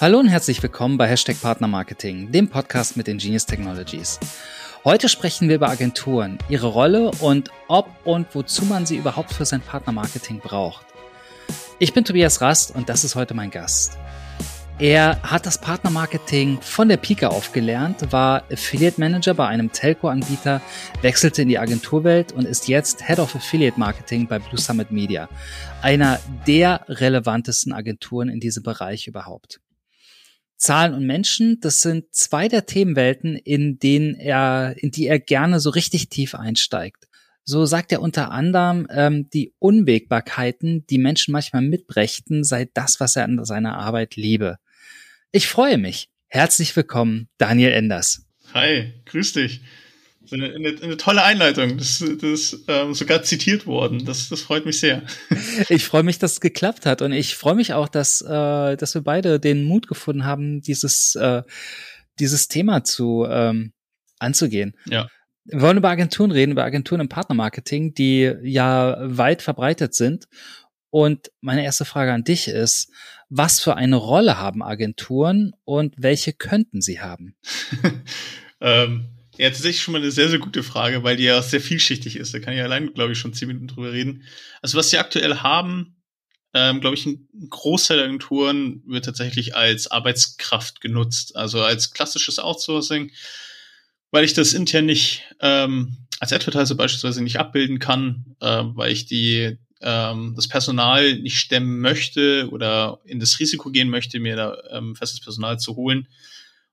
Hallo und herzlich willkommen bei Hashtag Partner Marketing, dem Podcast mit Ingenious Technologies. Heute sprechen wir über Agenturen, ihre Rolle und ob und wozu man sie überhaupt für sein Partnermarketing braucht. Ich bin Tobias Rast und das ist heute mein Gast. Er hat das Partnermarketing von der Pike auf gelernt, war Affiliate Manager bei einem Telco-Anbieter, wechselte in die Agenturwelt und ist jetzt Head of Affiliate Marketing bei Blue Summit Media, einer der relevantesten Agenturen in diesem Bereich überhaupt. Zahlen und Menschen, das sind zwei der Themenwelten, in denen er, in die er gerne so richtig tief einsteigt. So sagt er unter anderem, ähm, die Unwägbarkeiten, die Menschen manchmal mitbrächten, sei das, was er an seiner Arbeit liebe. Ich freue mich. Herzlich willkommen, Daniel Enders. Hi, grüß dich. Eine, eine, eine tolle Einleitung. Das, ist ähm, sogar zitiert worden. Das, das freut mich sehr. Ich freue mich, dass es geklappt hat. Und ich freue mich auch, dass, äh, dass wir beide den Mut gefunden haben, dieses, äh, dieses Thema zu ähm, anzugehen. Ja. Wir wollen über Agenturen reden, über Agenturen im Partnermarketing, die ja weit verbreitet sind. Und meine erste Frage an dich ist, was für eine Rolle haben Agenturen und welche könnten sie haben? ähm, ja, tatsächlich schon mal eine sehr, sehr gute Frage, weil die ja sehr vielschichtig ist. Da kann ich allein, glaube ich, schon zehn Minuten drüber reden. Also was sie aktuell haben, ähm, glaube ich, ein Großteil der Agenturen wird tatsächlich als Arbeitskraft genutzt, also als klassisches Outsourcing, weil ich das intern nicht ähm, als Advertiser beispielsweise nicht abbilden kann, äh, weil ich die ähm, das Personal nicht stemmen möchte oder in das Risiko gehen möchte, mir da ähm, festes Personal zu holen.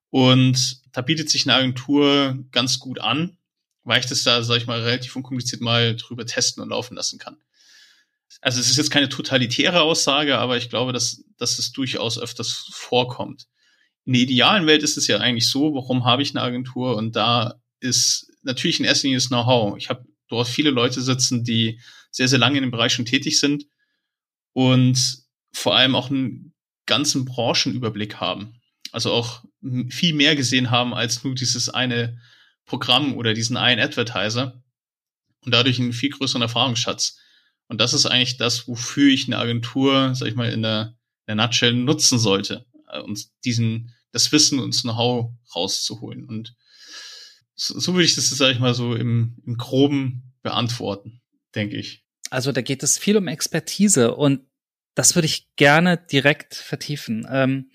Und da bietet sich eine Agentur ganz gut an, weil ich das da, sag ich mal, relativ unkompliziert mal drüber testen und laufen lassen kann. Also es ist jetzt keine totalitäre Aussage, aber ich glaube, dass, dass es durchaus öfters vorkommt. In der idealen Welt ist es ja eigentlich so, warum habe ich eine Agentur? Und da ist natürlich in erster Linie das Know-how. Ich habe dort viele Leute sitzen, die sehr, sehr lange in dem Bereich schon tätig sind und vor allem auch einen ganzen Branchenüberblick haben. Also auch viel mehr gesehen haben als nur dieses eine Programm oder diesen einen Advertiser und dadurch einen viel größeren Erfahrungsschatz. Und das ist eigentlich das, wofür ich eine Agentur, sag ich mal, in der, in der Nutshell nutzen sollte, äh, uns diesen, das Wissen und das Know-how rauszuholen. Und so, so würde ich das, sag ich mal, so im, im Groben beantworten denke ich. Also da geht es viel um Expertise und das würde ich gerne direkt vertiefen. Ähm,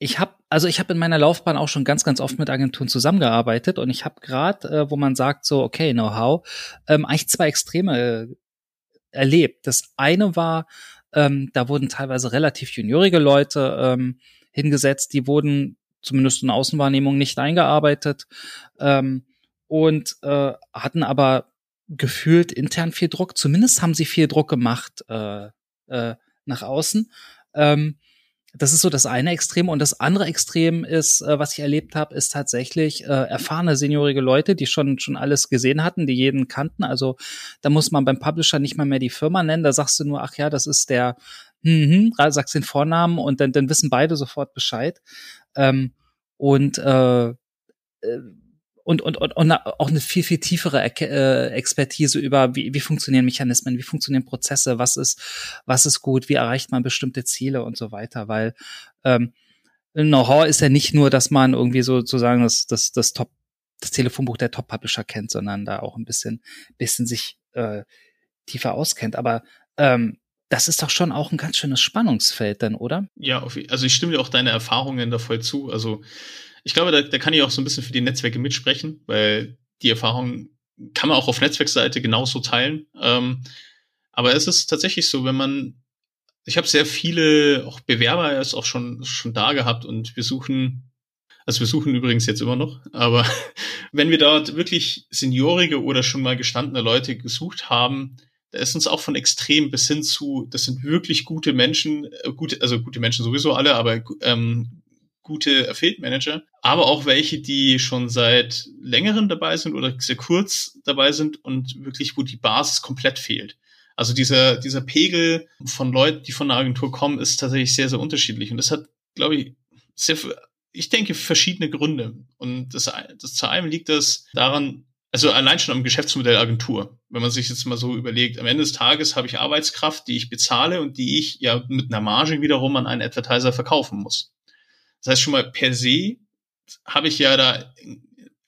ich habe also ich habe in meiner Laufbahn auch schon ganz ganz oft mit Agenturen zusammengearbeitet und ich habe gerade, äh, wo man sagt so okay Know-how, ähm, eigentlich zwei Extreme äh, erlebt. Das eine war, ähm, da wurden teilweise relativ juniorige Leute ähm, hingesetzt, die wurden zumindest in Außenwahrnehmung nicht eingearbeitet ähm, und äh, hatten aber gefühlt intern viel Druck. Zumindest haben sie viel Druck gemacht äh, äh, nach außen. Ähm, das ist so das eine Extrem. Und das andere Extrem ist, äh, was ich erlebt habe, ist tatsächlich äh, erfahrene seniorige Leute, die schon schon alles gesehen hatten, die jeden kannten. Also da muss man beim Publisher nicht mal mehr die Firma nennen. Da sagst du nur, ach ja, das ist der, hm, hm, sagst den Vornamen und dann, dann wissen beide sofort Bescheid. Ähm, und äh, äh und, und, und, und auch eine viel, viel tiefere äh, Expertise über, wie, wie funktionieren Mechanismen, wie funktionieren Prozesse, was ist, was ist gut, wie erreicht man bestimmte Ziele und so weiter, weil ähm, Know-how ist ja nicht nur, dass man irgendwie sozusagen das, das, das Top, das Telefonbuch der Top-Publisher kennt, sondern da auch ein bisschen, bisschen sich äh, tiefer auskennt. Aber ähm, das ist doch schon auch ein ganz schönes Spannungsfeld dann, oder? Ja, also ich stimme dir auch deine Erfahrungen da voll zu. Also ich glaube, da, da kann ich auch so ein bisschen für die Netzwerke mitsprechen, weil die Erfahrung kann man auch auf Netzwerkseite genauso teilen. Ähm, aber es ist tatsächlich so, wenn man, ich habe sehr viele auch Bewerber erst auch schon schon da gehabt und wir suchen, also wir suchen übrigens jetzt immer noch, aber wenn wir dort wirklich seniorige oder schon mal gestandene Leute gesucht haben, da ist uns auch von extrem bis hin zu, das sind wirklich gute Menschen, äh, gute, also gute Menschen sowieso alle, aber ähm, gute Affiliate Manager, aber auch welche, die schon seit längerem dabei sind oder sehr kurz dabei sind und wirklich, wo die Basis komplett fehlt. Also dieser, dieser Pegel von Leuten, die von einer Agentur kommen, ist tatsächlich sehr, sehr unterschiedlich. Und das hat, glaube ich, sehr, ich denke, verschiedene Gründe. Und das, das zu einem liegt das daran, also allein schon am Geschäftsmodell Agentur. Wenn man sich jetzt mal so überlegt, am Ende des Tages habe ich Arbeitskraft, die ich bezahle und die ich ja mit einer Marge wiederum an einen Advertiser verkaufen muss. Das heißt schon mal per se habe ich ja da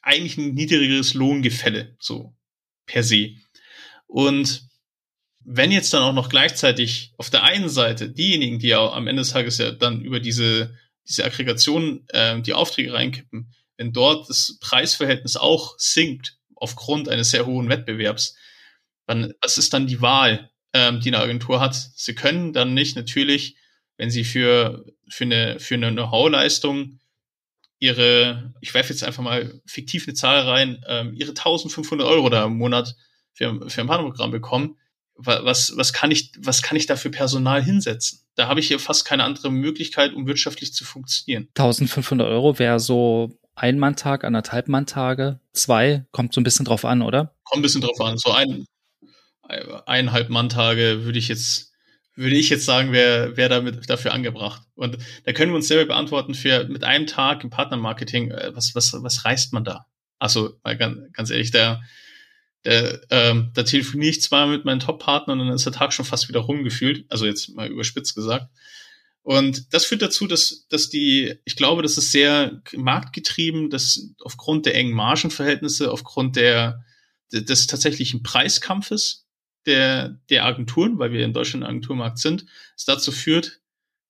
eigentlich ein niedrigeres Lohngefälle, so per se. Und wenn jetzt dann auch noch gleichzeitig auf der einen Seite diejenigen, die ja am Ende des Tages ja dann über diese, diese Aggregation äh, die Aufträge reinkippen, wenn dort das Preisverhältnis auch sinkt aufgrund eines sehr hohen Wettbewerbs, dann was ist dann die Wahl, ähm, die eine Agentur hat? Sie können dann nicht natürlich, wenn sie für, für eine, für eine Know-how-Leistung ihre, ich werfe jetzt einfach mal fiktiv eine Zahl rein, ähm, ihre 1500 Euro da im Monat für, für ein Partnerprogramm bekommen, was, was kann ich, was kann ich da für Personal hinsetzen? Da habe ich hier fast keine andere Möglichkeit, um wirtschaftlich zu funktionieren. 1500 Euro wäre so ein Manntag, anderthalb Manntage, zwei, kommt so ein bisschen drauf an, oder? Kommt ein bisschen drauf an. So ein, eineinhalb Manntage würde ich jetzt, würde ich jetzt sagen, wäre wär damit dafür angebracht. Und da können wir uns selber beantworten für mit einem Tag im Partnermarketing, äh, was, was, was reißt man da? Also, ganz, ganz ehrlich, der, der, ähm, da telefoniere ich zwar mit meinen Top-Partnern und dann ist der Tag schon fast wieder rumgefühlt. Also jetzt mal überspitzt gesagt. Und das führt dazu, dass, dass die, ich glaube, das ist sehr marktgetrieben, dass aufgrund der engen Margenverhältnisse, aufgrund der, des tatsächlichen Preiskampfes der, der Agenturen, weil wir in Deutschland Agenturmarkt sind, es dazu führt,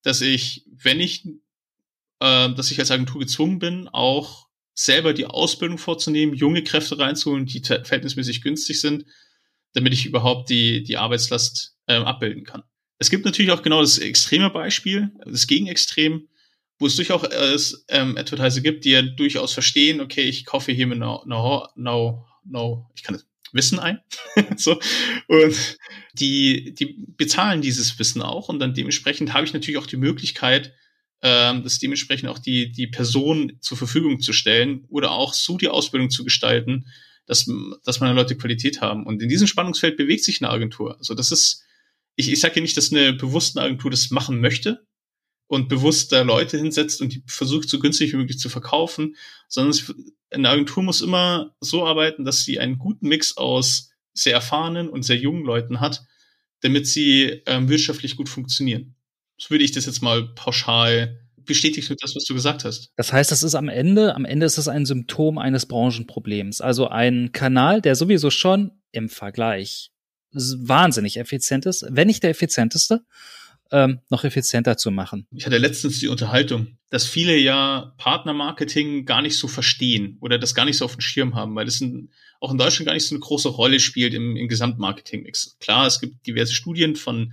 dass ich, wenn ich, äh, dass ich als Agentur gezwungen bin, auch selber die Ausbildung vorzunehmen, junge Kräfte reinzuholen, die verhältnismäßig günstig sind, damit ich überhaupt die, die Arbeitslast äh, abbilden kann. Es gibt natürlich auch genau das extreme Beispiel, das Gegenextrem, wo es durchaus ähm, Advertiser gibt, die ja durchaus verstehen, okay, ich kaufe hier mit no, no, no, no ich kann Wissen ein. so. Und die, die bezahlen dieses Wissen auch und dann dementsprechend habe ich natürlich auch die Möglichkeit, ähm, das dementsprechend auch die, die Person zur Verfügung zu stellen oder auch so die Ausbildung zu gestalten, dass, dass meine Leute Qualität haben. Und in diesem Spannungsfeld bewegt sich eine Agentur. Also das ist, ich, ich sage ja nicht, dass eine bewusste Agentur das machen möchte und bewusst da Leute hinsetzt und die versucht, so günstig wie möglich zu verkaufen, sondern eine Agentur muss immer so arbeiten, dass sie einen guten Mix aus sehr erfahrenen und sehr jungen Leuten hat, damit sie ähm, wirtschaftlich gut funktionieren. So würde ich das jetzt mal pauschal bestätigt du das, was du gesagt hast. Das heißt, das ist am Ende, am Ende ist es ein Symptom eines Branchenproblems. Also ein Kanal, der sowieso schon im Vergleich wahnsinnig effizient ist, wenn nicht der effizienteste, ähm, noch effizienter zu machen. Ich hatte letztens die Unterhaltung, dass viele ja Partnermarketing gar nicht so verstehen oder das gar nicht so auf dem Schirm haben, weil das in, auch in Deutschland gar nicht so eine große Rolle spielt im, im Gesamtmarketing-Mix. Klar, es gibt diverse Studien von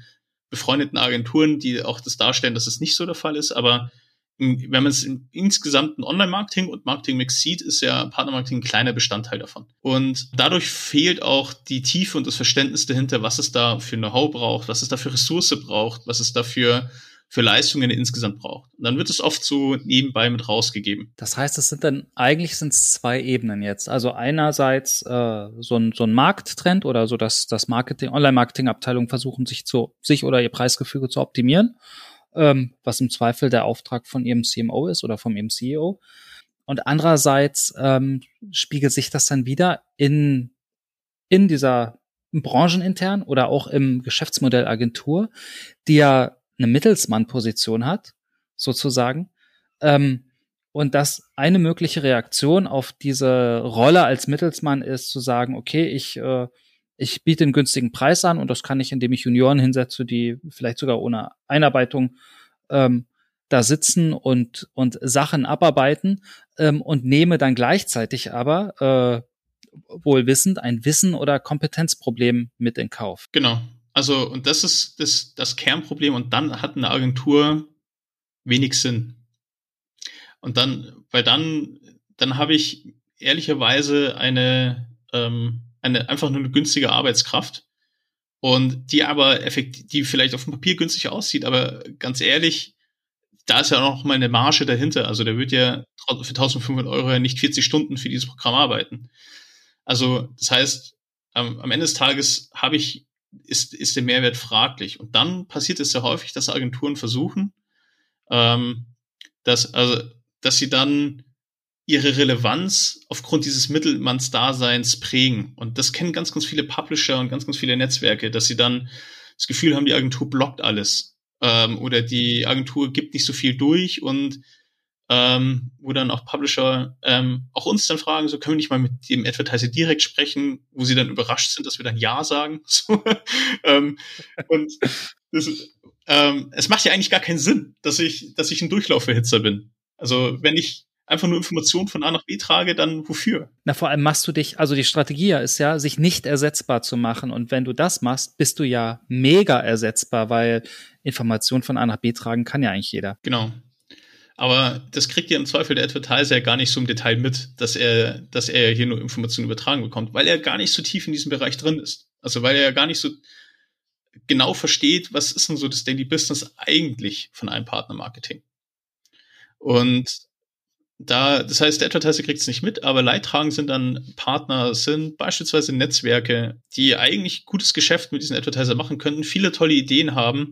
befreundeten Agenturen, die auch das darstellen, dass es nicht so der Fall ist, aber wenn man es im insgesamten Online-Marketing und Marketing-Mix sieht, ist ja Partnermarketing ein kleiner Bestandteil davon. Und dadurch fehlt auch die Tiefe und das Verständnis dahinter, was es da für Know-how braucht, was es da für Ressource braucht, was es dafür für Leistungen insgesamt braucht. Und dann wird es oft so nebenbei mit rausgegeben. Das heißt, es sind dann eigentlich sind es zwei Ebenen jetzt. Also einerseits äh, so, ein, so ein Markttrend oder so, dass das Marketing, Online-Marketing-Abteilungen versuchen, sich zu sich oder ihr Preisgefüge zu optimieren ähm, was im Zweifel der Auftrag von ihrem CMO ist oder vom ihrem CEO. Und andererseits ähm, spiegelt sich das dann wieder in, in dieser branchenintern oder auch im Geschäftsmodell Agentur, die ja eine Mittelsmann-Position hat, sozusagen. Ähm, und dass eine mögliche Reaktion auf diese Rolle als Mittelsmann ist, zu sagen, okay, ich äh, ich biete einen günstigen Preis an und das kann ich, indem ich Junioren hinsetze, die vielleicht sogar ohne Einarbeitung ähm, da sitzen und, und Sachen abarbeiten ähm, und nehme dann gleichzeitig aber äh, wohl wissend ein Wissen oder Kompetenzproblem mit in Kauf. Genau. Also, und das ist das, das Kernproblem und dann hat eine Agentur wenig Sinn. Und dann, weil dann, dann habe ich ehrlicherweise eine, ähm, eine, einfach nur eine günstige Arbeitskraft. Und die aber effektiv, die vielleicht auf dem Papier günstig aussieht, aber ganz ehrlich, da ist ja auch noch mal eine Marge dahinter. Also der wird ja für 1500 Euro ja nicht 40 Stunden für dieses Programm arbeiten. Also das heißt, am, am Ende des Tages habe ich, ist, ist der Mehrwert fraglich. Und dann passiert es sehr häufig, dass Agenturen versuchen, ähm, dass, also, dass sie dann ihre Relevanz aufgrund dieses Mittelmannsdaseins prägen. Und das kennen ganz, ganz viele Publisher und ganz, ganz viele Netzwerke, dass sie dann das Gefühl haben, die Agentur blockt alles. Ähm, oder die Agentur gibt nicht so viel durch und ähm, wo dann auch Publisher ähm, auch uns dann fragen, so können wir nicht mal mit dem Advertiser direkt sprechen, wo sie dann überrascht sind, dass wir dann Ja sagen. So, ähm, und das, ähm, es macht ja eigentlich gar keinen Sinn, dass ich, dass ich ein Durchlauferhitzer bin. Also wenn ich einfach nur Informationen von A nach B trage, dann wofür? Na, vor allem machst du dich, also die Strategie ist ja, sich nicht ersetzbar zu machen. Und wenn du das machst, bist du ja mega ersetzbar, weil Informationen von A nach B tragen kann ja eigentlich jeder. Genau. Aber das kriegt ja im Zweifel der Advertiser ja gar nicht so im Detail mit, dass er, dass er hier nur Informationen übertragen bekommt, weil er gar nicht so tief in diesem Bereich drin ist. Also weil er ja gar nicht so genau versteht, was ist denn so das Daily Business eigentlich von einem Partnermarketing. Und da, das heißt, der Advertiser kriegt es nicht mit, aber Leidtragend sind dann Partner, sind beispielsweise Netzwerke, die eigentlich gutes Geschäft mit diesen Advertiser machen könnten, viele tolle Ideen haben,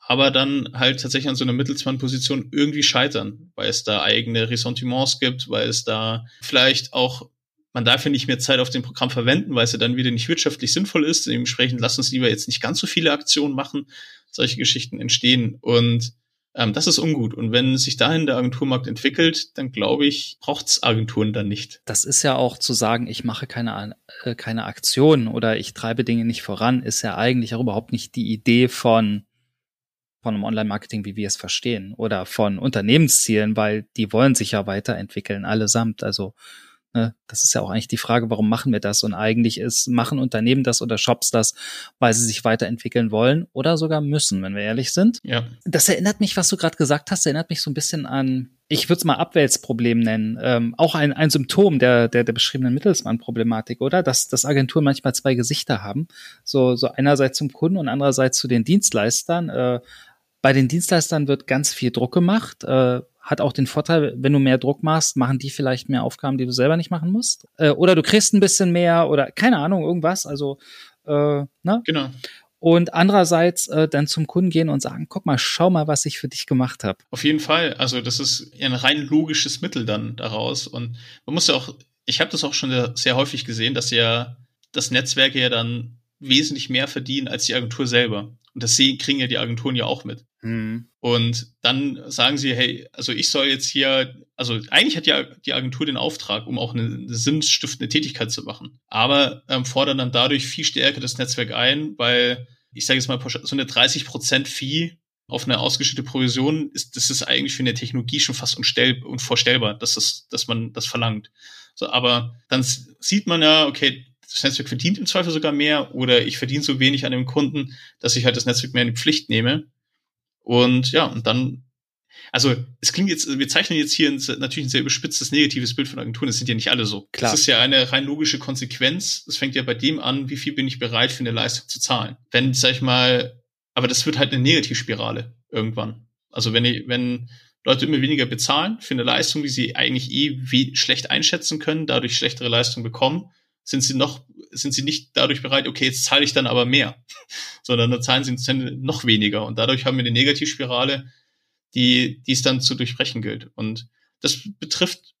aber dann halt tatsächlich an so einer Mittelsmann-Position irgendwie scheitern, weil es da eigene Ressentiments gibt, weil es da vielleicht auch, man darf ja nicht mehr Zeit auf dem Programm verwenden, weil es ja dann wieder nicht wirtschaftlich sinnvoll ist. Dementsprechend lass uns lieber jetzt nicht ganz so viele Aktionen machen. Solche Geschichten entstehen und ähm, das ist ungut. Und wenn sich dahin der Agenturmarkt entwickelt, dann glaube ich, braucht's Agenturen dann nicht. Das ist ja auch zu sagen, ich mache keine, äh, keine Aktion oder ich treibe Dinge nicht voran, ist ja eigentlich auch überhaupt nicht die Idee von von einem Online-Marketing, wie wir es verstehen, oder von Unternehmenszielen, weil die wollen sich ja weiterentwickeln, allesamt. Also das ist ja auch eigentlich die Frage, warum machen wir das? Und eigentlich ist, machen Unternehmen das oder Shops das, weil sie sich weiterentwickeln wollen oder sogar müssen, wenn wir ehrlich sind. Ja. Das erinnert mich, was du gerade gesagt hast, erinnert mich so ein bisschen an, ich würde es mal Abwälzproblem nennen, ähm, auch ein, ein Symptom der, der, der beschriebenen Mittelsmann-Problematik, oder? Dass, dass Agenturen manchmal zwei Gesichter haben. So, so einerseits zum Kunden und andererseits zu den Dienstleistern. Äh, bei den Dienstleistern wird ganz viel Druck gemacht. Äh, hat auch den Vorteil, wenn du mehr Druck machst, machen die vielleicht mehr Aufgaben, die du selber nicht machen musst. Äh, oder du kriegst ein bisschen mehr oder keine Ahnung, irgendwas. Also, äh, ne? Genau. Und andererseits äh, dann zum Kunden gehen und sagen, guck mal, schau mal, was ich für dich gemacht habe. Auf jeden Fall. Also das ist ein rein logisches Mittel dann daraus. Und man muss ja auch, ich habe das auch schon sehr häufig gesehen, dass ja das Netzwerke ja dann wesentlich mehr verdienen als die Agentur selber. Und das kriegen ja die Agenturen ja auch mit. Mhm. Und dann sagen sie, hey, also ich soll jetzt hier, also eigentlich hat ja die Agentur den Auftrag, um auch eine, eine sinnstiftende Tätigkeit zu machen. Aber ähm, fordern dann dadurch viel stärker das Netzwerk ein, weil ich sage jetzt mal, so eine 30% Fee auf eine ausgeschüttete Provision ist, das ist eigentlich für eine Technologie schon fast unstell, unvorstellbar, dass das, dass man das verlangt. So, aber dann sieht man ja, okay, das Netzwerk verdient im Zweifel sogar mehr oder ich verdiene so wenig an dem Kunden, dass ich halt das Netzwerk mehr in die Pflicht nehme. Und ja, und dann, also es klingt jetzt, wir zeichnen jetzt hier ein, natürlich ein sehr überspitztes negatives Bild von Agenturen. Das sind ja nicht alle so. Klar. Das ist ja eine rein logische Konsequenz. Das fängt ja bei dem an, wie viel bin ich bereit für eine Leistung zu zahlen. Wenn, sag ich mal, aber das wird halt eine Negativspirale irgendwann. Also wenn ich, wenn Leute immer weniger bezahlen für eine Leistung, die sie eigentlich eh wie schlecht einschätzen können, dadurch schlechtere Leistung bekommen, sind sie noch, sind sie nicht dadurch bereit, okay, jetzt zahle ich dann aber mehr, sondern dann zahlen sie noch weniger. Und dadurch haben wir eine Negativspirale, die, die es dann zu durchbrechen gilt. Und das betrifft,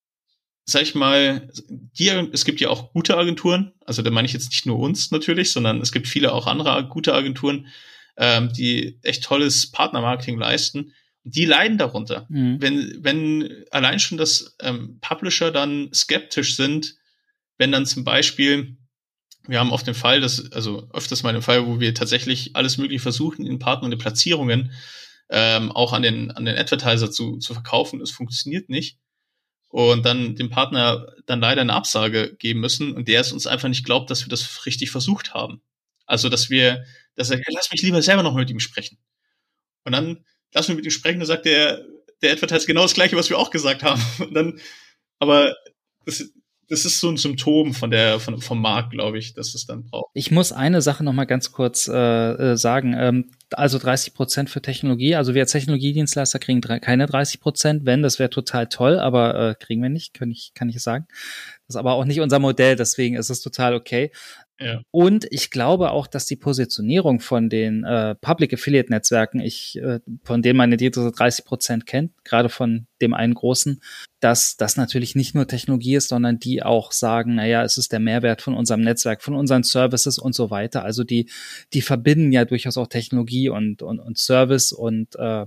sag ich mal, die, es gibt ja auch gute Agenturen, also da meine ich jetzt nicht nur uns natürlich, sondern es gibt viele auch andere gute Agenturen, ähm, die echt tolles Partnermarketing leisten. Die leiden darunter. Mhm. Wenn, wenn allein schon das ähm, Publisher dann skeptisch sind, wenn dann zum Beispiel, wir haben oft den Fall, dass, also öfters mal den Fall, wo wir tatsächlich alles mögliche versuchen, in Partner und Platzierungen ähm, auch an den, an den Advertiser zu, zu verkaufen. Es funktioniert nicht. Und dann dem Partner dann leider eine Absage geben müssen und der es uns einfach nicht glaubt, dass wir das richtig versucht haben. Also, dass wir, dass er, lass mich lieber selber noch mit ihm sprechen. Und dann lass mich mit ihm sprechen, dann sagt der, der Advertiser genau das Gleiche, was wir auch gesagt haben. Und dann, aber das, das ist so ein Symptom von der, von, vom Markt, glaube ich, dass es dann braucht. Ich muss eine Sache noch mal ganz kurz äh, äh sagen. Ähm, also 30 Prozent für Technologie. Also wir als Technologiedienstleister kriegen drei, keine 30 Prozent. Wenn, das wäre total toll, aber äh, kriegen wir nicht, kann ich, kann ich sagen. Das ist aber auch nicht unser Modell, deswegen ist es total okay. Ja. Und ich glaube auch, dass die Positionierung von den äh, Public Affiliate Netzwerken, ich, äh, von denen man die 30 Prozent kennt, gerade von dem einen großen, dass das natürlich nicht nur Technologie ist, sondern die auch sagen, naja, es ist der Mehrwert von unserem Netzwerk, von unseren Services und so weiter. Also die, die verbinden ja durchaus auch Technologie und, und, und Service und äh,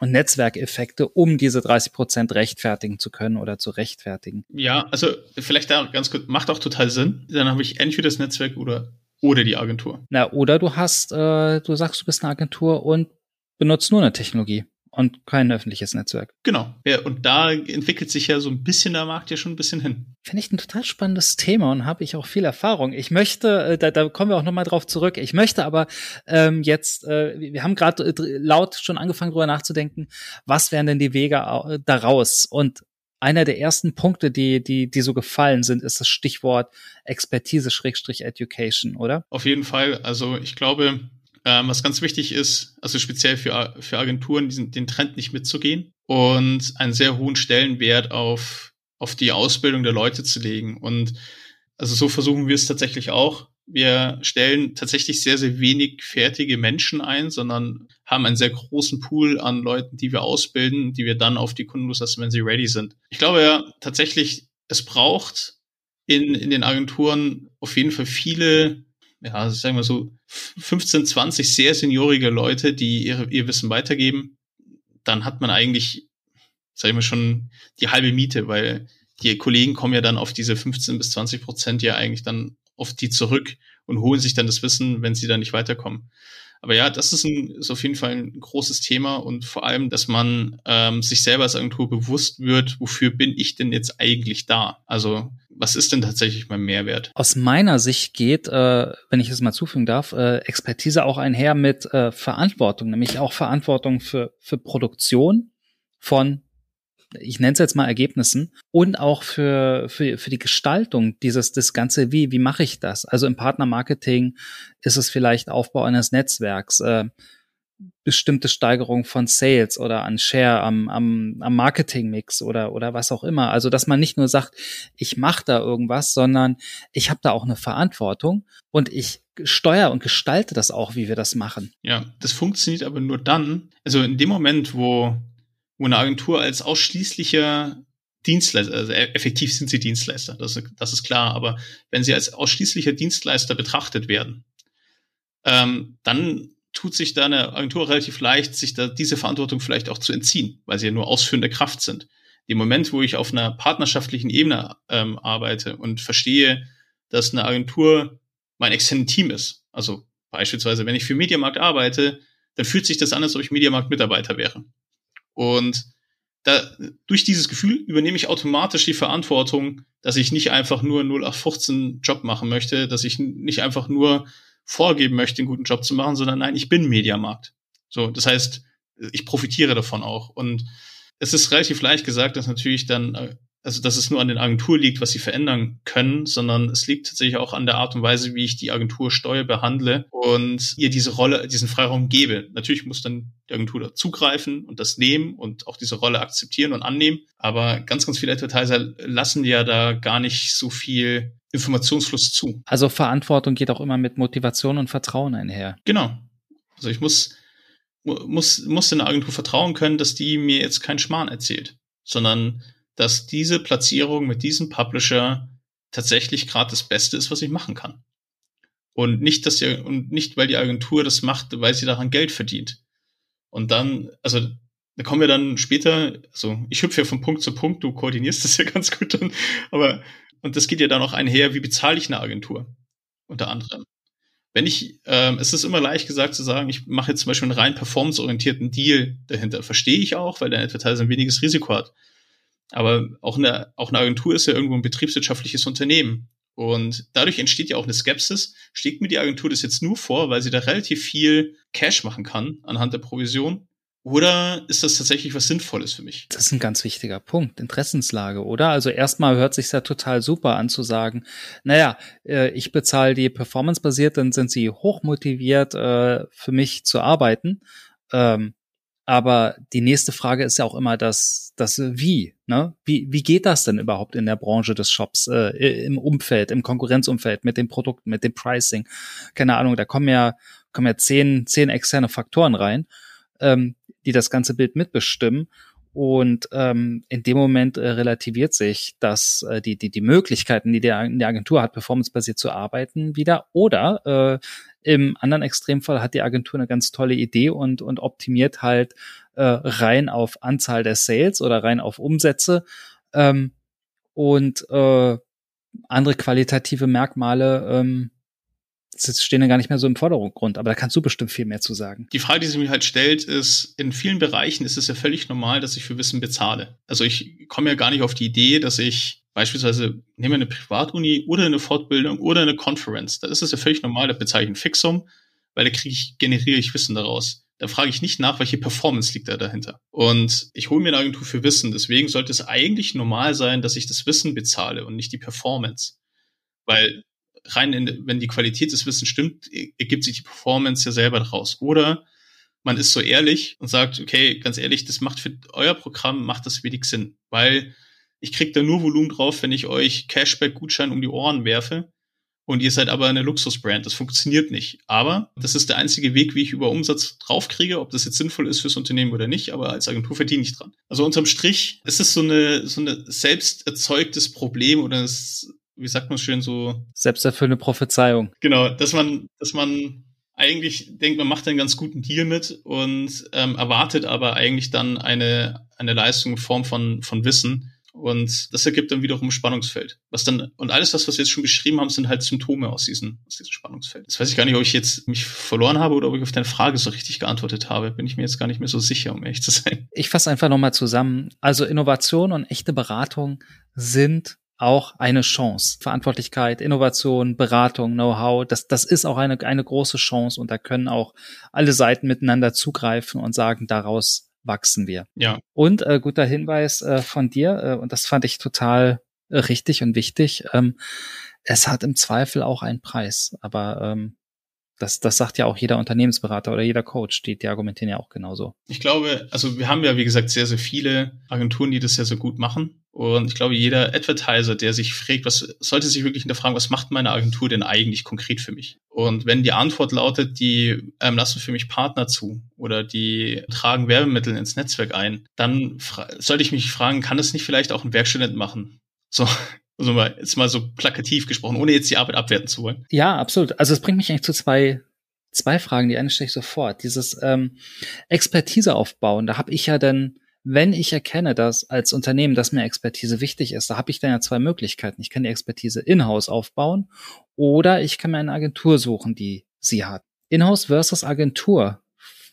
und Netzwerkeffekte, um diese 30 Prozent rechtfertigen zu können oder zu rechtfertigen. Ja, also vielleicht da ganz kurz, macht auch total Sinn. Dann habe ich entweder das Netzwerk oder, oder die Agentur. Na, oder du hast, äh, du sagst, du bist eine Agentur und benutzt nur eine Technologie und kein öffentliches Netzwerk. Genau. Ja, und da entwickelt sich ja so ein bisschen der Markt ja schon ein bisschen hin. Finde ich ein total spannendes Thema und habe ich auch viel Erfahrung. Ich möchte, äh, da, da kommen wir auch nochmal drauf zurück. Ich möchte aber ähm, jetzt, äh, wir haben gerade äh, laut schon angefangen drüber nachzudenken, was wären denn die Wege äh, daraus? Und einer der ersten Punkte, die, die, die so gefallen sind, ist das Stichwort Expertise-Education, oder? Auf jeden Fall. Also ich glaube, ähm, was ganz wichtig ist, also speziell für, für Agenturen, diesen, den Trend nicht mitzugehen und einen sehr hohen Stellenwert auf, auf die Ausbildung der Leute zu legen. Und also so versuchen wir es tatsächlich auch. Wir stellen tatsächlich sehr, sehr wenig fertige Menschen ein, sondern haben einen sehr großen Pool an Leuten, die wir ausbilden, die wir dann auf die Kunden loslassen, wenn sie ready sind. Ich glaube ja tatsächlich, es braucht in, in den Agenturen auf jeden Fall viele ja, sagen wir so 15, 20 sehr seniorige Leute, die ihre, ihr Wissen weitergeben, dann hat man eigentlich, sagen wir schon, die halbe Miete, weil die Kollegen kommen ja dann auf diese 15 bis 20 Prozent ja eigentlich dann auf die zurück und holen sich dann das Wissen, wenn sie dann nicht weiterkommen. Aber ja, das ist, ein, ist auf jeden Fall ein großes Thema und vor allem, dass man ähm, sich selber als Agentur bewusst wird, wofür bin ich denn jetzt eigentlich da? Also was ist denn tatsächlich mein Mehrwert? Aus meiner Sicht geht, äh, wenn ich es mal zufügen darf, äh, Expertise auch einher mit äh, Verantwortung, nämlich auch Verantwortung für, für Produktion von ich nenne es jetzt mal Ergebnissen und auch für, für, für die Gestaltung dieses, das Ganze, wie, wie mache ich das? Also im Partnermarketing ist es vielleicht Aufbau eines Netzwerks, äh, bestimmte Steigerung von Sales oder an Share am, am, am Marketingmix oder, oder was auch immer. Also, dass man nicht nur sagt, ich mache da irgendwas, sondern ich habe da auch eine Verantwortung und ich steuere und gestalte das auch, wie wir das machen. Ja, das funktioniert aber nur dann, also in dem Moment, wo wo eine Agentur als ausschließlicher Dienstleister, also e-, effektiv sind sie Dienstleister, das, das ist klar, aber wenn sie als ausschließlicher Dienstleister betrachtet werden, ähm, dann tut sich da eine Agentur relativ leicht, sich da diese Verantwortung vielleicht auch zu entziehen, weil sie ja nur ausführende Kraft sind. Im Moment, wo ich auf einer partnerschaftlichen Ebene ähm, arbeite und verstehe, dass eine Agentur mein externes Team ist, also beispielsweise, wenn ich für Mediamarkt arbeite, dann fühlt sich das an, als ob ich Mediamarkt-Mitarbeiter wäre. Und da, durch dieses Gefühl übernehme ich automatisch die Verantwortung, dass ich nicht einfach nur 0815 Job machen möchte, dass ich nicht einfach nur vorgeben möchte, einen guten Job zu machen, sondern nein, ich bin Mediamarkt. So, das heißt, ich profitiere davon auch. Und es ist relativ leicht gesagt, dass natürlich dann äh, also dass es nur an den Agenturen liegt, was sie verändern können, sondern es liegt tatsächlich auch an der Art und Weise, wie ich die Agentur steuer behandle und ihr diese Rolle, diesen Freiraum gebe. Natürlich muss dann die Agentur da zugreifen und das nehmen und auch diese Rolle akzeptieren und annehmen. Aber ganz, ganz viele Advertiser lassen ja da gar nicht so viel Informationsfluss zu. Also Verantwortung geht auch immer mit Motivation und Vertrauen einher. Genau. Also ich muss, muss, muss in der Agentur vertrauen können, dass die mir jetzt keinen Schmarrn erzählt, sondern dass diese Platzierung mit diesem Publisher tatsächlich gerade das Beste ist, was ich machen kann. Und nicht, dass ihr, und nicht, weil die Agentur das macht, weil sie daran Geld verdient. Und dann, also, da kommen wir dann später, also ich hüpfe ja von Punkt zu Punkt, du koordinierst das ja ganz gut dann, aber, und das geht ja dann auch einher, wie bezahle ich eine Agentur? Unter anderem. Wenn ich, ähm, es ist immer leicht gesagt zu sagen, ich mache jetzt zum Beispiel einen rein performanceorientierten Deal dahinter. Verstehe ich auch, weil der Advertiser ein weniges Risiko hat. Aber auch eine, auch eine Agentur ist ja irgendwo ein betriebswirtschaftliches Unternehmen. Und dadurch entsteht ja auch eine Skepsis. Schlägt mir die Agentur das jetzt nur vor, weil sie da relativ viel Cash machen kann anhand der Provision? Oder ist das tatsächlich was Sinnvolles für mich? Das ist ein ganz wichtiger Punkt, Interessenslage, oder? Also erstmal hört sich ja total super an zu sagen, naja, äh, ich bezahle die performance-basiert, dann sind sie hochmotiviert, äh, für mich zu arbeiten. Ähm, Aber die nächste Frage ist ja auch immer das, das Wie. Ne? Wie, wie geht das denn überhaupt in der Branche des Shops, äh, im Umfeld, im Konkurrenzumfeld, mit den Produkten, mit dem Pricing? Keine Ahnung, da kommen ja, kommen ja zehn, zehn externe Faktoren rein, ähm, die das ganze Bild mitbestimmen. Und ähm, in dem Moment äh, relativiert sich, dass äh, die, die, die Möglichkeiten, die der, die Agentur hat, performancebasiert zu arbeiten, wieder. Oder äh, im anderen Extremfall hat die Agentur eine ganz tolle Idee und, und optimiert halt äh, rein auf Anzahl der Sales oder rein auf Umsätze. Ähm, und äh, andere qualitative Merkmale ähm, stehen ja gar nicht mehr so im Vordergrund, aber da kannst du bestimmt viel mehr zu sagen. Die Frage, die sich mir halt stellt, ist, in vielen Bereichen ist es ja völlig normal, dass ich für Wissen bezahle. Also ich komme ja gar nicht auf die Idee, dass ich beispielsweise nehme eine Privatuni oder eine Fortbildung oder eine Conference. Da ist es ja völlig normal, da bezahle ich ein Fixum, weil da kriege ich, generiere ich Wissen daraus. Da frage ich nicht nach, welche Performance liegt da dahinter. Und ich hole mir eine Agentur für Wissen. Deswegen sollte es eigentlich normal sein, dass ich das Wissen bezahle und nicht die Performance. Weil rein, in, wenn die Qualität des Wissens stimmt, ergibt sich die Performance ja selber daraus. Oder man ist so ehrlich und sagt, okay, ganz ehrlich, das macht für euer Programm, macht das wenig Sinn, weil ich krieg da nur Volumen drauf, wenn ich euch Cashback-Gutschein um die Ohren werfe und ihr seid aber eine Luxusbrand. Das funktioniert nicht. Aber das ist der einzige Weg, wie ich über Umsatz draufkriege, ob das jetzt sinnvoll ist fürs Unternehmen oder nicht, aber als Agentur verdiene ich dran. Also unterm Strich ist es so eine, so eine selbst erzeugtes Problem oder das wie sagt man schön so? Selbsterfüllende Prophezeiung. Genau, dass man, dass man eigentlich denkt, man macht einen ganz guten Deal mit und ähm, erwartet aber eigentlich dann eine, eine Leistung in Form von, von Wissen. Und das ergibt dann wiederum ein Spannungsfeld. Was dann, und alles, was, was wir jetzt schon beschrieben haben, sind halt Symptome aus diesem, aus diesem Spannungsfeld. Jetzt weiß ich gar nicht, ob ich jetzt mich verloren habe oder ob ich auf deine Frage so richtig geantwortet habe. Bin ich mir jetzt gar nicht mehr so sicher, um ehrlich zu sein. Ich fasse einfach nochmal zusammen. Also Innovation und echte Beratung sind auch eine Chance. Verantwortlichkeit, Innovation, Beratung, Know-how, das, das ist auch eine, eine große Chance und da können auch alle Seiten miteinander zugreifen und sagen, daraus wachsen wir. Ja. Und äh, guter Hinweis äh, von dir, äh, und das fand ich total äh, richtig und wichtig, ähm, es hat im Zweifel auch einen Preis, aber ähm, das, das sagt ja auch jeder Unternehmensberater oder jeder Coach, die, die argumentieren ja auch genauso. Ich glaube, also wir haben ja, wie gesagt, sehr, sehr viele Agenturen, die das sehr, sehr gut machen. Und ich glaube, jeder Advertiser, der sich fragt, was sollte sich wirklich hinterfragen, was macht meine Agentur denn eigentlich konkret für mich? Und wenn die Antwort lautet, die ähm, lassen für mich Partner zu oder die tragen Werbemittel ins Netzwerk ein, dann sollte ich mich fragen, kann es nicht vielleicht auch ein Werkstudent machen? So, also mal, jetzt mal so plakativ gesprochen, ohne jetzt die Arbeit abwerten zu wollen. Ja, absolut. Also es bringt mich eigentlich zu zwei, zwei Fragen. Die eine stelle ich sofort. Dieses ähm, Expertise aufbauen, da habe ich ja dann, wenn ich erkenne, dass als Unternehmen, dass mir Expertise wichtig ist, da habe ich dann ja zwei Möglichkeiten. Ich kann die Expertise in-house aufbauen oder ich kann mir eine Agentur suchen, die sie hat. In-house versus Agentur.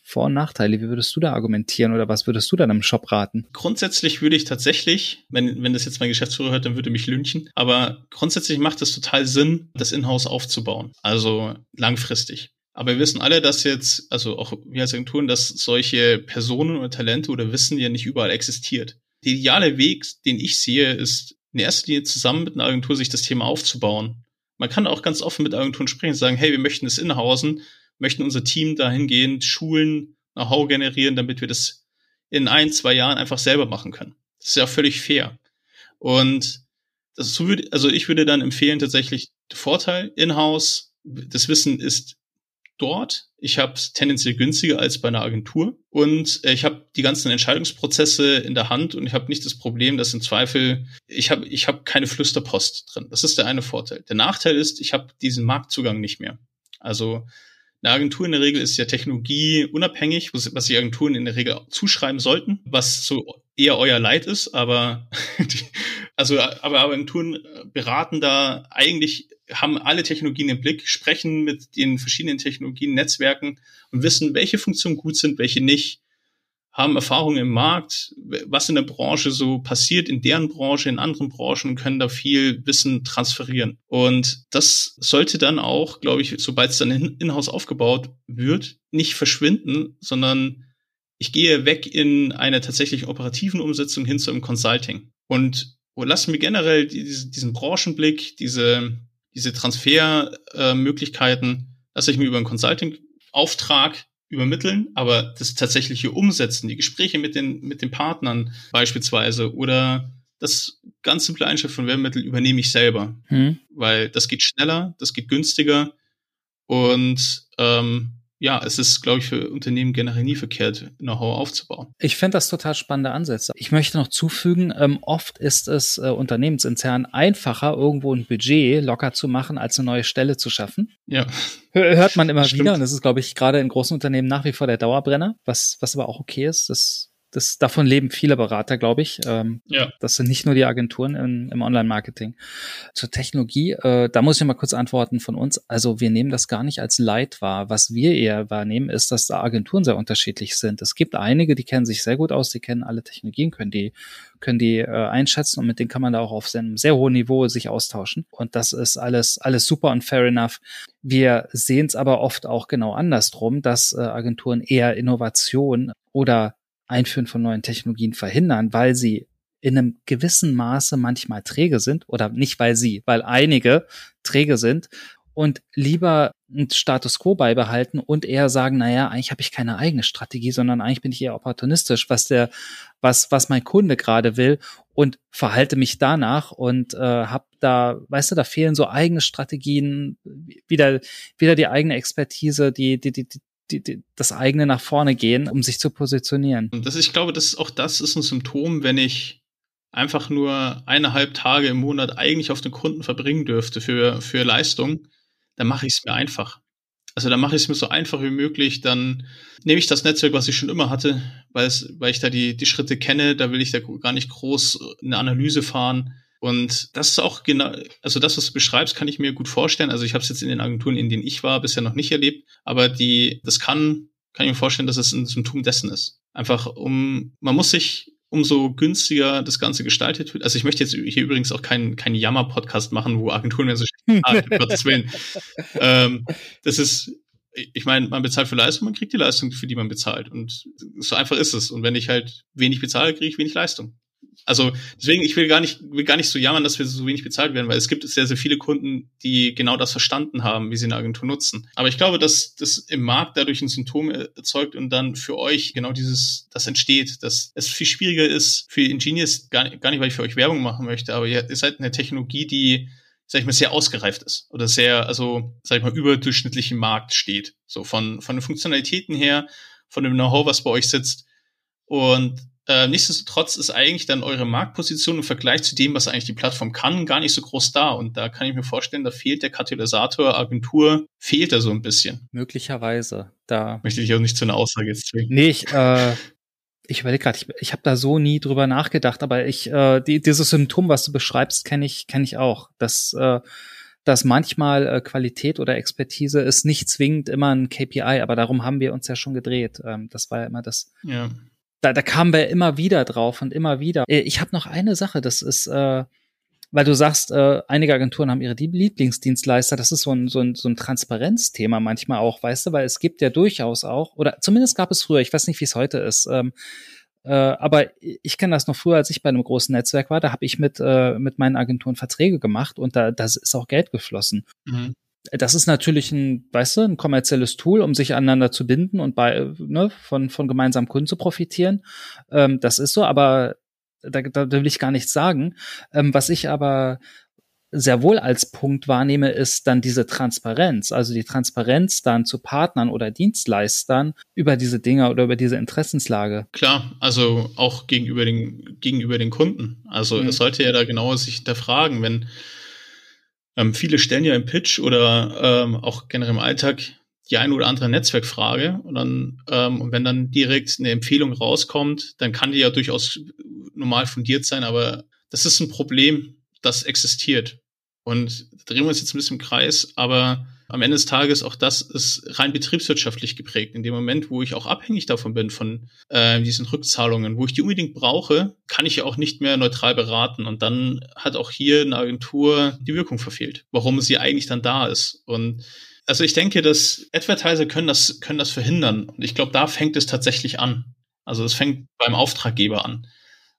Vor- und Nachteile? Wie würdest du da argumentieren oder was würdest du dann im Shop raten? Grundsätzlich würde ich tatsächlich, wenn, wenn das jetzt mein Geschäftsführer hört, dann würde mich lünchen. Aber grundsätzlich macht es total Sinn, das Inhouse aufzubauen. Also langfristig. Aber wir wissen alle, dass jetzt, also auch wir als Agenturen, dass solche Personen oder Talente oder Wissen ja nicht überall existiert. Der ideale Weg, den ich sehe, ist in erster Linie zusammen mit einer Agentur sich das Thema aufzubauen. Man kann auch ganz offen mit Agenturen sprechen und sagen, hey, wir möchten das inhausen möchten unser Team dahingehend schulen, Know-how generieren, damit wir das in ein, zwei Jahren einfach selber machen können. Das ist ja völlig fair. Und das so würde, also ich würde dann empfehlen, tatsächlich Vorteil in-house, das Wissen ist dort. Ich habe es tendenziell günstiger als bei einer Agentur und äh, ich habe die ganzen Entscheidungsprozesse in der Hand und ich habe nicht das Problem, dass im Zweifel ich habe ich habe keine Flüsterpost drin. Das ist der eine Vorteil. Der Nachteil ist, ich habe diesen Marktzugang nicht mehr. Also eine Agentur in der Regel ist ja technologieunabhängig, was die Agenturen in der Regel zuschreiben sollten, was so eher euer Leid ist, aber die, also aber Agenturen beraten da eigentlich haben alle Technologien im Blick, sprechen mit den verschiedenen Technologien, Netzwerken und wissen, welche Funktionen gut sind, welche nicht haben Erfahrung im Markt, was in der Branche so passiert, in deren Branche, in anderen Branchen, können da viel Wissen transferieren. Und das sollte dann auch, glaube ich, sobald es dann in-house aufgebaut wird, nicht verschwinden, sondern ich gehe weg in einer tatsächlich operativen Umsetzung hin zu einem Consulting. Und lassen wir generell diesen Branchenblick, diese, diese Transfermöglichkeiten, äh, lasse ich mir über einen Consulting-Auftrag übermitteln, aber das tatsächliche Umsetzen, die Gespräche mit den, mit den Partnern beispielsweise oder das ganz simple Einstellung von Werbemitteln übernehme ich selber, hm. weil das geht schneller, das geht günstiger und ähm, ja, es ist, glaube ich, für Unternehmen generell nie verkehrt, Know-how aufzubauen. Ich finde das total spannende Ansätze. Ich möchte noch zufügen, ähm, oft ist es äh, unternehmensintern einfacher, irgendwo ein Budget locker zu machen, als eine neue Stelle zu schaffen. Ja. Hört man immer wieder und das ist, glaube ich, gerade in großen Unternehmen nach wie vor der Dauerbrenner, was, was aber auch okay ist. Das das, davon leben viele Berater, glaube ich. Ähm, ja. Das sind nicht nur die Agenturen im, im Online-Marketing. Zur Technologie, äh, da muss ich mal kurz antworten von uns. Also wir nehmen das gar nicht als Leid wahr. Was wir eher wahrnehmen, ist, dass da Agenturen sehr unterschiedlich sind. Es gibt einige, die kennen sich sehr gut aus, die kennen alle Technologien, können die können die äh, einschätzen und mit denen kann man da auch auf einem sehr hohen Niveau sich austauschen. Und das ist alles, alles super und fair enough. Wir sehen es aber oft auch genau andersrum, dass äh, Agenturen eher Innovation oder Einführen von neuen Technologien verhindern, weil sie in einem gewissen Maße manchmal träge sind oder nicht weil sie, weil einige träge sind und lieber einen Status quo beibehalten und eher sagen, naja, eigentlich habe ich keine eigene Strategie, sondern eigentlich bin ich eher opportunistisch, was der, was, was mein Kunde gerade will und verhalte mich danach und äh, habe da, weißt du, da fehlen so eigene Strategien, wieder, wieder die eigene Expertise, die, die, die, die, die, das eigene nach vorne gehen, um sich zu positionieren. Und das, ich glaube, das auch das ist ein Symptom, wenn ich einfach nur eineinhalb Tage im Monat eigentlich auf den Kunden verbringen dürfte für, für Leistung, dann mache ich es mir einfach. Also dann mache ich es mir so einfach wie möglich, dann nehme ich das Netzwerk, was ich schon immer hatte, weil, es, weil ich da die, die Schritte kenne, da will ich da gar nicht groß eine Analyse fahren und das ist auch genau, also das, was du beschreibst, kann ich mir gut vorstellen. Also ich habe es jetzt in den Agenturen, in denen ich war, bisher noch nicht erlebt, aber die, das kann, kann ich mir vorstellen, dass es ein Symptom dessen ist. Einfach um, man muss sich umso günstiger das Ganze gestaltet wird. Also ich möchte jetzt hier übrigens auch keinen keinen Jammer-Podcast machen, wo Agenturen mehr so stehen. Ah, Gottes Willen. Ähm, das ist, ich meine, man bezahlt für Leistung, man kriegt die Leistung, für die man bezahlt. Und so einfach ist es. Und wenn ich halt wenig bezahle, kriege ich wenig Leistung. Also deswegen, ich will gar nicht, will gar nicht so jammern, dass wir so wenig bezahlt werden, weil es gibt sehr, sehr viele Kunden, die genau das verstanden haben, wie sie eine Agentur nutzen. Aber ich glaube, dass das im Markt dadurch ein Symptom erzeugt und dann für euch genau dieses, das entsteht, dass es viel schwieriger ist für Ingenieurs, gar, gar nicht, weil ich für euch Werbung machen möchte, aber ihr, ihr seid eine Technologie, die sag ich mal, sehr ausgereift ist oder sehr, also, sag ich mal, überdurchschnittlichen Markt steht. So von, von den Funktionalitäten her, von dem Know-how, was bei euch sitzt. Und äh, nichtsdestotrotz ist eigentlich dann eure Marktposition im Vergleich zu dem, was eigentlich die Plattform kann, gar nicht so groß da. Und da kann ich mir vorstellen, da fehlt der Katalysator, Agentur, fehlt da so ein bisschen. Möglicherweise. Da möchte ich auch nicht zu einer Aussage jetzt zwingen. Nee, ich, äh, ich überlege gerade, ich, ich habe da so nie drüber nachgedacht, aber ich, äh, die, dieses Symptom, was du beschreibst, kenne ich, kenne ich auch. Das äh, dass manchmal äh, Qualität oder Expertise ist nicht zwingend immer ein KPI, aber darum haben wir uns ja schon gedreht. Ähm, das war ja immer das, ja da, da kamen wir immer wieder drauf und immer wieder. Äh, ich habe noch eine Sache, das ist, äh, weil du sagst, äh, einige Agenturen haben ihre Lieblingsdienstleister, das ist so ein, so ein, so ein Transparenzthema manchmal auch, weißt du, weil es gibt ja durchaus auch, oder zumindest gab es früher, ich weiß nicht, wie es heute ist, ähm, äh, aber ich kenne das noch früher, als ich bei einem großen Netzwerk war, da habe ich mit, äh, mit meinen Agenturen Verträge gemacht und da das ist auch Geld geflossen. Mhm das ist natürlich ein, weißt du, ein kommerzielles Tool, um sich aneinander zu binden und bei, ne, von, von gemeinsamen Kunden zu profitieren. Ähm, das ist so, aber da, da will ich gar nichts sagen. Ähm, was ich aber sehr wohl als Punkt wahrnehme, ist dann diese Transparenz, also die Transparenz dann zu Partnern oder Dienstleistern über diese Dinge oder über diese Interessenslage. Klar, also auch gegenüber den, gegenüber den Kunden. Also mhm. es sollte ja da genauer sich hinterfragen, wenn ähm, viele stellen ja im Pitch oder ähm, auch generell im Alltag die eine oder andere Netzwerkfrage und dann ähm, und wenn dann direkt eine Empfehlung rauskommt, dann kann die ja durchaus normal fundiert sein, aber das ist ein Problem, das existiert. Und drehen wir uns jetzt ein bisschen im Kreis, aber am Ende des Tages auch das ist rein betriebswirtschaftlich geprägt. In dem Moment, wo ich auch abhängig davon bin, von äh, diesen Rückzahlungen, wo ich die unbedingt brauche, kann ich ja auch nicht mehr neutral beraten. Und dann hat auch hier eine Agentur die Wirkung verfehlt, warum sie eigentlich dann da ist. Und also ich denke, dass Advertiser können das, können das verhindern. Und ich glaube, da fängt es tatsächlich an. Also es fängt beim Auftraggeber an.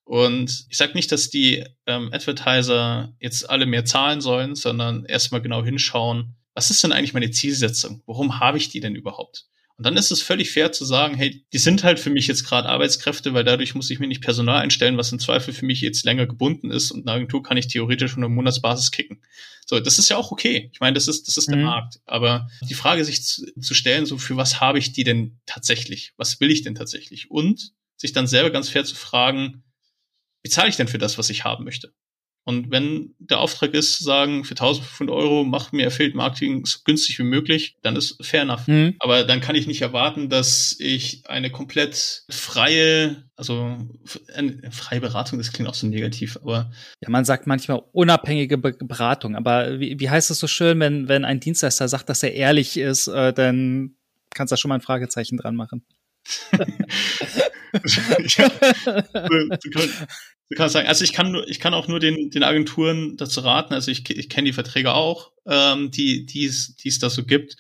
Und ich sage nicht, dass die ähm, Advertiser jetzt alle mehr zahlen sollen, sondern erstmal genau hinschauen, was ist denn eigentlich meine Zielsetzung? Warum habe ich die denn überhaupt? Und dann ist es völlig fair zu sagen, hey, die sind halt für mich jetzt gerade Arbeitskräfte, weil dadurch muss ich mir nicht Personal einstellen, was im Zweifel für mich jetzt länger gebunden ist und eine Agentur kann ich theoretisch von einer Monatsbasis kicken. So, das ist ja auch okay. Ich meine, das ist, das ist mhm. der Markt. Aber die Frage sich zu, zu stellen, so für was habe ich die denn tatsächlich? Was will ich denn tatsächlich? Und sich dann selber ganz fair zu fragen, wie zahle ich denn für das, was ich haben möchte? Und wenn der Auftrag ist, zu sagen, für 1500 Euro macht mir Affiliate Marketing so günstig wie möglich, dann ist fair enough. Mhm. Aber dann kann ich nicht erwarten, dass ich eine komplett freie, also eine freie Beratung, das klingt auch so negativ, aber. Ja, man sagt manchmal unabhängige Beratung, aber wie, wie heißt es so schön, wenn, wenn ein Dienstleister sagt, dass er ehrlich ist, äh, dann kannst du da schon mal ein Fragezeichen dran machen. Du, du, Du kannst sagen, also ich kann nur, ich kann auch nur den, den Agenturen dazu raten, also ich, ich kenne die Verträge auch, ähm, die, die es, die es da so gibt.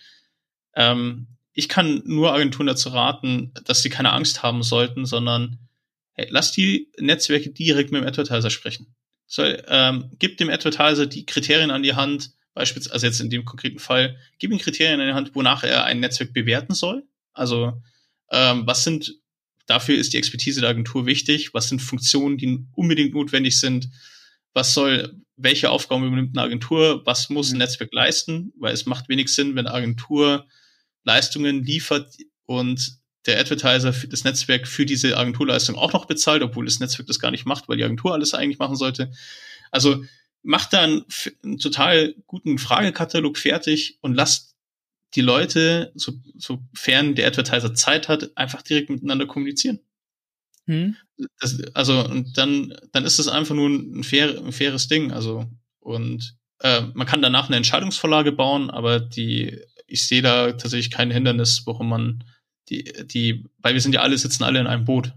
Ähm, ich kann nur Agenturen dazu raten, dass sie keine Angst haben sollten, sondern hey, lass die Netzwerke direkt mit dem Advertiser sprechen. Soll, ähm, gib dem Advertiser die Kriterien an die Hand, beispielsweise, also jetzt in dem konkreten Fall, gib ihm Kriterien an die Hand, wonach er ein Netzwerk bewerten soll. Also ähm, was sind Dafür ist die Expertise der Agentur wichtig. Was sind Funktionen, die unbedingt notwendig sind? Was soll, welche Aufgaben übernimmt eine Agentur? Was muss ein mhm. Netzwerk leisten? Weil es macht wenig Sinn, wenn eine Agentur Leistungen liefert und der Advertiser für das Netzwerk für diese Agenturleistung auch noch bezahlt, obwohl das Netzwerk das gar nicht macht, weil die Agentur alles eigentlich machen sollte. Also macht da einen, einen total guten Fragekatalog fertig und lasst die Leute, so, sofern der Advertiser Zeit hat, einfach direkt miteinander kommunizieren. Hm. Das, also, und dann, dann ist es einfach nur ein, fair, ein faires Ding. Also, und äh, man kann danach eine Entscheidungsvorlage bauen, aber die, ich sehe da tatsächlich kein Hindernis, warum man die, die, weil wir sind ja alle, sitzen alle in einem Boot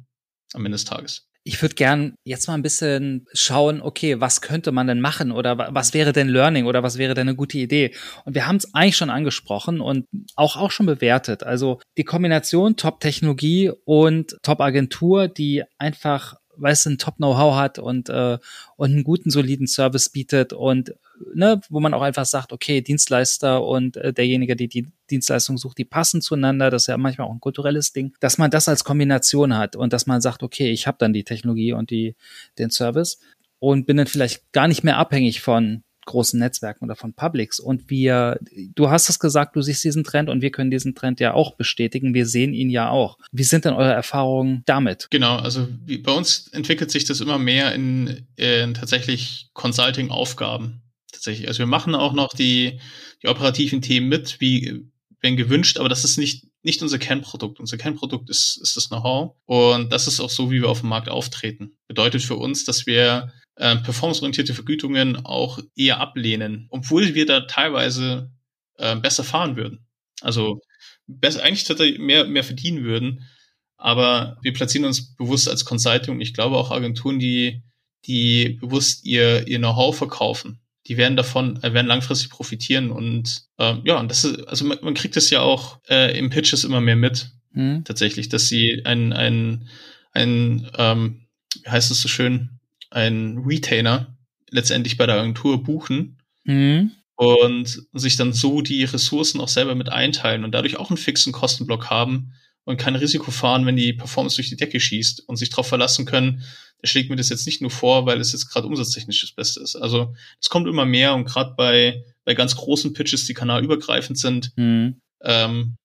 am Ende des Tages. Ich würde gern jetzt mal ein bisschen schauen, okay, was könnte man denn machen oder was wäre denn Learning oder was wäre denn eine gute Idee? Und wir haben es eigentlich schon angesprochen und auch, auch schon bewertet. Also die Kombination Top-Technologie und Top-Agentur, die einfach weißt du, ein Top-Know-how hat und, äh, und einen guten, soliden Service bietet und ne, wo man auch einfach sagt, okay, Dienstleister und äh, derjenige, die die Dienstleistung sucht, die passen zueinander, das ist ja manchmal auch ein kulturelles Ding, dass man das als Kombination hat und dass man sagt, okay, ich habe dann die Technologie und die den Service und bin dann vielleicht gar nicht mehr abhängig von großen Netzwerken oder von Publics. Und wir, du hast es gesagt, du siehst diesen Trend und wir können diesen Trend ja auch bestätigen. Wir sehen ihn ja auch. Wie sind denn eure Erfahrungen damit? Genau, also wie, bei uns entwickelt sich das immer mehr in, in tatsächlich Consulting-Aufgaben. Tatsächlich. Also wir machen auch noch die, die operativen Themen mit, wie wenn gewünscht, aber das ist nicht nicht unser Kernprodukt. Unser Kernprodukt ist, ist das Know-how. Und das ist auch so, wie wir auf dem Markt auftreten. Bedeutet für uns, dass wir äh, performanceorientierte Vergütungen auch eher ablehnen, obwohl wir da teilweise äh, besser fahren würden. Also besser, eigentlich tatsächlich mehr, mehr verdienen würden. Aber wir platzieren uns bewusst als Consulting. Ich glaube auch Agenturen, die, die bewusst ihr, ihr Know-how verkaufen, die werden davon, äh, werden langfristig profitieren. Und äh, ja, und das ist, also man, man kriegt es ja auch äh, im Pitches immer mehr mit, mhm. tatsächlich, dass sie ein, ein, ein ähm, wie heißt es so schön, ein Retainer letztendlich bei der Agentur buchen mhm. und sich dann so die Ressourcen auch selber mit einteilen und dadurch auch einen fixen Kostenblock haben und kein Risiko fahren, wenn die Performance durch die Decke schießt und sich darauf verlassen können, der schlägt mir das jetzt nicht nur vor, weil es jetzt gerade umsatztechnisch das Beste ist. Also es kommt immer mehr und gerade bei, bei ganz großen Pitches, die kanalübergreifend sind, mhm. ähm,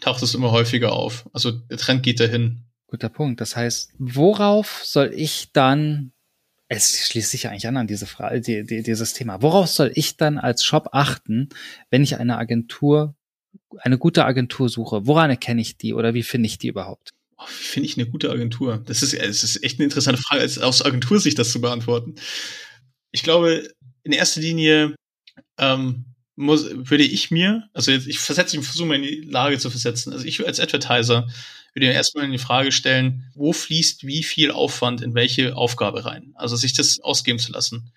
taucht es immer häufiger auf. Also der Trend geht dahin. Guter Punkt. Das heißt, worauf soll ich dann es schließt sich ja eigentlich an an diese Frage, die, die, dieses Thema. Worauf soll ich dann als Shop achten, wenn ich eine Agentur, eine gute Agentur suche? Woran erkenne ich die oder wie finde ich die überhaupt? Oh, finde ich eine gute Agentur? Das ist, es ist echt eine interessante Frage, aus Agentursicht das zu beantworten. Ich glaube, in erster Linie ähm, muss, würde ich mir, also jetzt, ich versetze mich, versuche mal in die Lage zu versetzen. Also ich als Advertiser würde mir erstmal in die Frage stellen, wo fließt wie viel Aufwand in welche Aufgabe rein? Also sich das ausgeben zu lassen.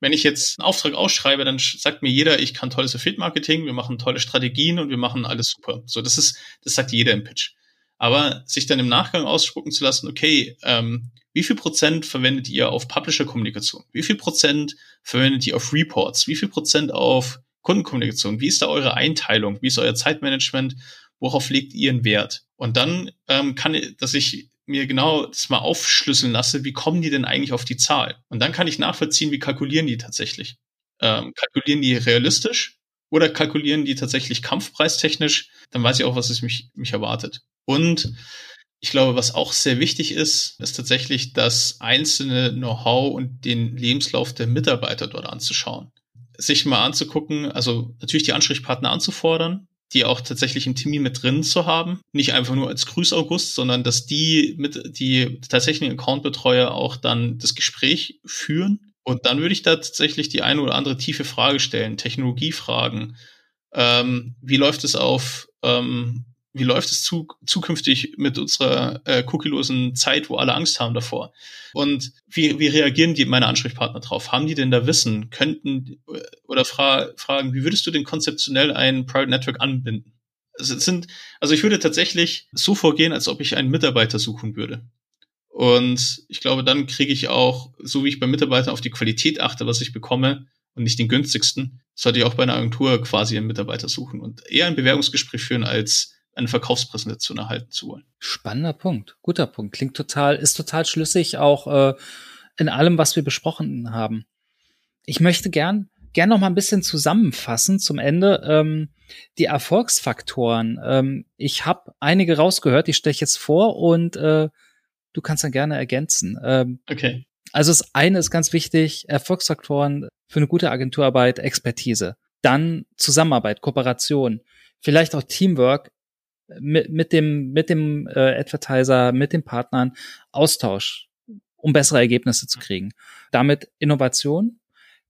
Wenn ich jetzt einen Auftrag ausschreibe, dann sagt mir jeder, ich kann tolles Affiliate-Marketing, wir machen tolle Strategien und wir machen alles super. So, das ist, das sagt jeder im Pitch. Aber sich dann im Nachgang ausspucken zu lassen, okay, ähm, wie viel Prozent verwendet ihr auf Publisher-Kommunikation? Wie viel Prozent verwendet ihr auf Reports? Wie viel Prozent auf Kundenkommunikation? Wie ist da eure Einteilung? Wie ist euer Zeitmanagement? Worauf legt ihr einen Wert? Und dann ähm, kann, dass ich mir genau das mal aufschlüsseln lasse, wie kommen die denn eigentlich auf die Zahl? Und dann kann ich nachvollziehen, wie kalkulieren die tatsächlich. Ähm, kalkulieren die realistisch oder kalkulieren die tatsächlich kampfpreistechnisch? Dann weiß ich auch, was es mich, mich erwartet. Und ich glaube, was auch sehr wichtig ist, ist tatsächlich das einzelne Know-how und den Lebenslauf der Mitarbeiter dort anzuschauen. Sich mal anzugucken, also natürlich die Ansprechpartner anzufordern, die auch tatsächlich im Team mit drin zu haben. Nicht einfach nur als Grüß August, sondern dass die mit, die tatsächlichen Accountbetreuer auch dann das Gespräch führen. Und dann würde ich da tatsächlich die eine oder andere tiefe Frage stellen, Technologiefragen. Ähm, wie läuft es auf ähm, wie läuft es zu, zukünftig mit unserer äh, cookielosen Zeit, wo alle Angst haben davor? Und wie, wie reagieren die meine Ansprechpartner drauf? Haben die denn da Wissen? Könnten äh, oder fra fragen, wie würdest du denn konzeptionell ein Private Network anbinden? Also, es sind, also ich würde tatsächlich so vorgehen, als ob ich einen Mitarbeiter suchen würde. Und ich glaube, dann kriege ich auch, so wie ich bei Mitarbeitern auf die Qualität achte, was ich bekomme, und nicht den günstigsten, sollte ich auch bei einer Agentur quasi einen Mitarbeiter suchen und eher ein Bewerbungsgespräch führen, als eine Verkaufspräsentation erhalten zu wollen. Spannender Punkt, guter Punkt. Klingt total, ist total schlüssig auch äh, in allem, was wir besprochen haben. Ich möchte gern gern noch mal ein bisschen zusammenfassen zum Ende ähm, die Erfolgsfaktoren. Ähm, ich habe einige rausgehört, die stelle ich jetzt vor und äh, du kannst dann gerne ergänzen. Ähm, okay. Also das eine ist ganz wichtig, Erfolgsfaktoren für eine gute Agenturarbeit, Expertise. Dann Zusammenarbeit, Kooperation, vielleicht auch Teamwork, mit, mit dem, mit dem äh, Advertiser, mit den Partnern Austausch, um bessere Ergebnisse zu kriegen. Damit Innovation,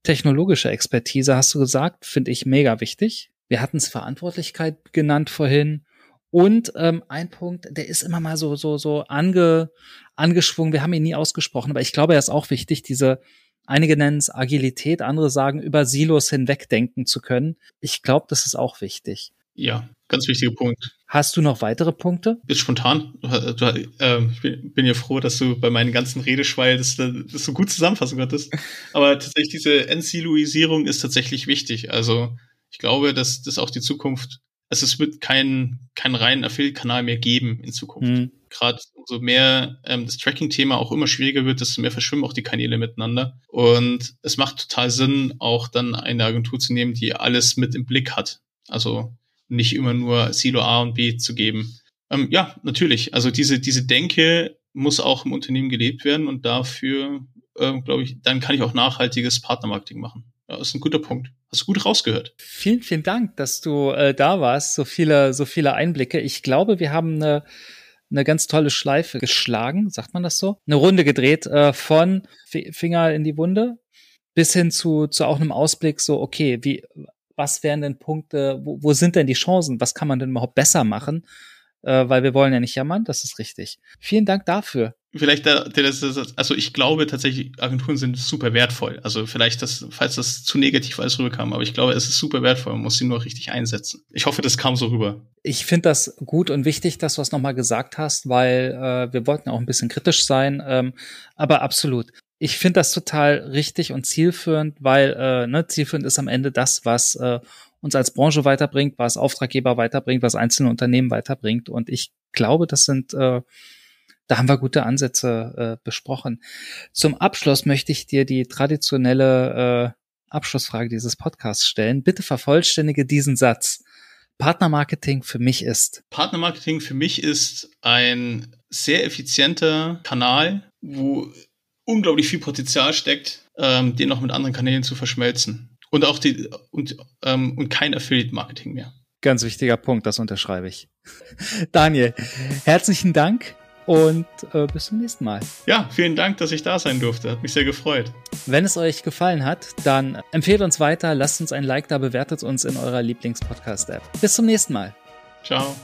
technologische Expertise, hast du gesagt, finde ich mega wichtig. Wir hatten es Verantwortlichkeit genannt vorhin. Und ähm, ein Punkt, der ist immer mal so so so ange, angeschwungen. Wir haben ihn nie ausgesprochen, aber ich glaube, er ist auch wichtig. Diese einige nennen es Agilität, andere sagen über Silos hinwegdenken zu können. Ich glaube, das ist auch wichtig. Ja, ganz wichtiger Punkt. Hast du noch weitere Punkte? Jetzt spontan. Du, äh, ich bin ja froh, dass du bei meinen ganzen Redeschwall das, das so gut zusammenfassen konntest. Aber tatsächlich diese Entsiloisierung ist tatsächlich wichtig. Also ich glaube, dass das auch die Zukunft, also es wird keinen keinen reinen Affiliate-Kanal mehr geben in Zukunft. Mhm. Gerade umso mehr ähm, das Tracking-Thema auch immer schwieriger wird, desto mehr verschwimmen auch die Kanäle miteinander. Und es macht total Sinn, auch dann eine Agentur zu nehmen, die alles mit im Blick hat. Also nicht immer nur Silo A und B zu geben. Ähm, ja, natürlich. Also diese, diese Denke muss auch im Unternehmen gelebt werden und dafür, äh, glaube ich, dann kann ich auch nachhaltiges Partnermarketing machen. Ja, ist ein guter Punkt. Hast du gut rausgehört. Vielen, vielen Dank, dass du äh, da warst. So viele, so viele Einblicke. Ich glaube, wir haben eine, eine ganz tolle Schleife geschlagen, sagt man das so? Eine Runde gedreht äh, von F Finger in die Wunde bis hin zu, zu auch einem Ausblick so, okay, wie, was wären denn Punkte, wo, wo sind denn die Chancen, was kann man denn überhaupt besser machen? Äh, weil wir wollen ja nicht jammern, das ist richtig. Vielen Dank dafür. Vielleicht, also ich glaube tatsächlich, Agenturen sind super wertvoll. Also vielleicht, das, falls das zu negativ alles rüberkam, aber ich glaube, es ist super wertvoll. Man muss sie nur richtig einsetzen. Ich hoffe, das kam so rüber. Ich finde das gut und wichtig, dass du es nochmal gesagt hast, weil äh, wir wollten auch ein bisschen kritisch sein. Ähm, aber absolut ich finde das total richtig und zielführend, weil äh, ne, zielführend ist am Ende das, was äh, uns als Branche weiterbringt, was Auftraggeber weiterbringt, was einzelne Unternehmen weiterbringt. Und ich glaube, das sind, äh, da haben wir gute Ansätze äh, besprochen. Zum Abschluss möchte ich dir die traditionelle äh, Abschlussfrage dieses Podcasts stellen. Bitte vervollständige diesen Satz. Partnermarketing für mich ist. Partnermarketing für mich ist ein sehr effizienter Kanal, wo unglaublich viel Potenzial steckt, ähm, den noch mit anderen Kanälen zu verschmelzen. Und auch die und, ähm, und kein Affiliate-Marketing mehr. Ganz wichtiger Punkt, das unterschreibe ich. Daniel, herzlichen Dank und äh, bis zum nächsten Mal. Ja, vielen Dank, dass ich da sein durfte. Hat mich sehr gefreut. Wenn es euch gefallen hat, dann empfehlt uns weiter, lasst uns ein Like da, bewertet uns in eurer Lieblings-Podcast-App. Bis zum nächsten Mal. Ciao.